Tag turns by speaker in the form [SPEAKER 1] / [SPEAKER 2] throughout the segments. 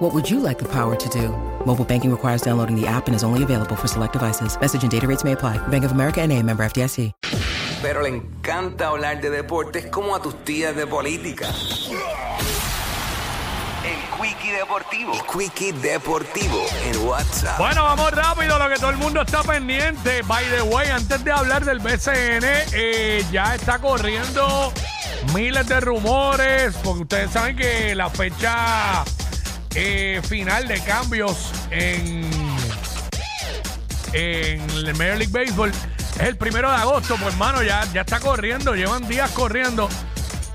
[SPEAKER 1] What would you like the power to do? Mobile banking requires downloading the app and is only available for select devices. Message and data rates may apply. Bank of America and a member FDIC.
[SPEAKER 2] Pero le encanta hablar de deportes como a tus tías de política. El Quickie Deportivo. El Quickie Deportivo en WhatsApp.
[SPEAKER 3] Bueno, vamos rápido, lo que todo el mundo está pendiente. By the way, antes de hablar del BCN, eh, ya está corriendo miles de rumores, porque ustedes saben que la fecha eh, final de cambios en, en el Major League Baseball es el primero de agosto. Pues, hermano, ya, ya está corriendo, llevan días corriendo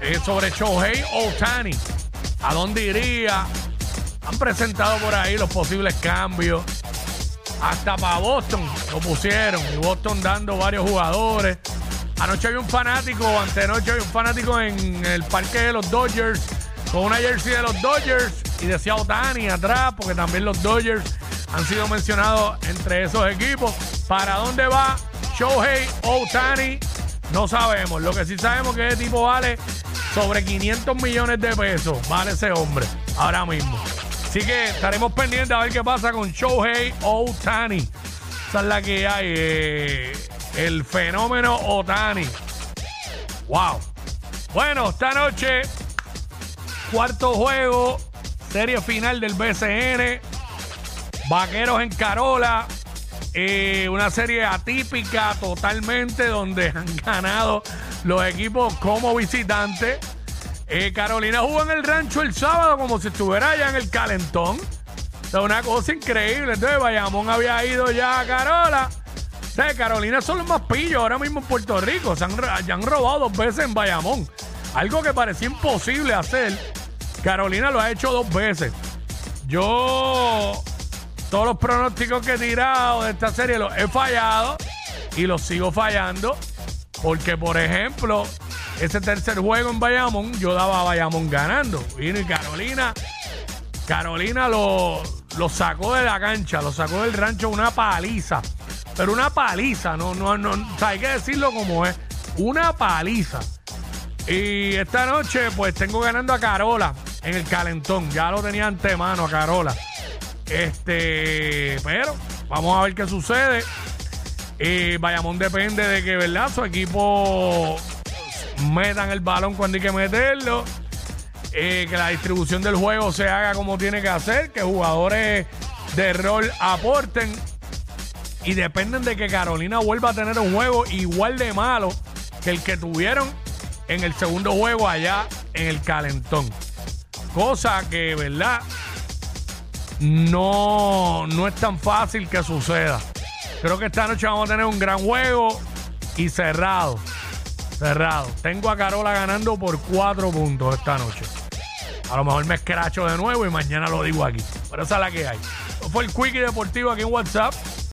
[SPEAKER 3] eh, sobre Shohei Otani. ¿A dónde iría? Han presentado por ahí los posibles cambios. Hasta para Boston lo pusieron. Y Boston dando varios jugadores. Anoche había un fanático, antenoche había un fanático en el parque de los Dodgers con una jersey de los Dodgers y decía Otani atrás, porque también los Dodgers han sido mencionados entre esos equipos. ¿Para dónde va Shohei Otani? No sabemos. Lo que sí sabemos es que ese tipo vale sobre 500 millones de pesos. Vale ese hombre ahora mismo. Así que estaremos pendientes a ver qué pasa con Shohei Otani. Esa es la que hay. eh, el fenómeno Otani. Wow. Bueno, esta noche, cuarto juego, serie final del BCN. Vaqueros en Carola. Eh, una serie atípica totalmente donde han ganado los equipos como visitantes. Eh, Carolina jugó en el rancho el sábado como si estuviera allá en el calentón. O una cosa increíble. Entonces Bayamón había ido ya a Carola. O Carolina son los más pillos ahora mismo en Puerto Rico. Se ya han robado dos veces en Bayamón. Algo que parecía imposible hacer. Carolina lo ha hecho dos veces. Yo todos los pronósticos que he tirado de esta serie los he fallado y los sigo fallando. Porque, por ejemplo, ese tercer juego en Bayamón, yo daba a Bayamón ganando. Vino y Carolina, Carolina lo, lo sacó de la cancha, lo sacó del rancho una paliza. Pero una paliza, no, no, no, hay que decirlo como es. Una paliza. Y esta noche, pues tengo ganando a Carola en el calentón. Ya lo tenía antemano a Carola. Este, pero vamos a ver qué sucede. Eh, Bayamón depende de que, ¿verdad? Su equipo metan el balón cuando hay que meterlo. Eh, que la distribución del juego se haga como tiene que hacer. Que jugadores de rol aporten. Y dependen de que Carolina vuelva a tener un juego igual de malo que el que tuvieron en el segundo juego allá en el calentón. Cosa que, ¿verdad? No, no es tan fácil que suceda. Creo que esta noche vamos a tener un gran juego y cerrado. Cerrado. Tengo a Carola ganando por cuatro puntos esta noche. A lo mejor me escracho de nuevo y mañana lo digo aquí. Pero esa es la que hay. Esto fue el Quickie Deportivo aquí en WhatsApp.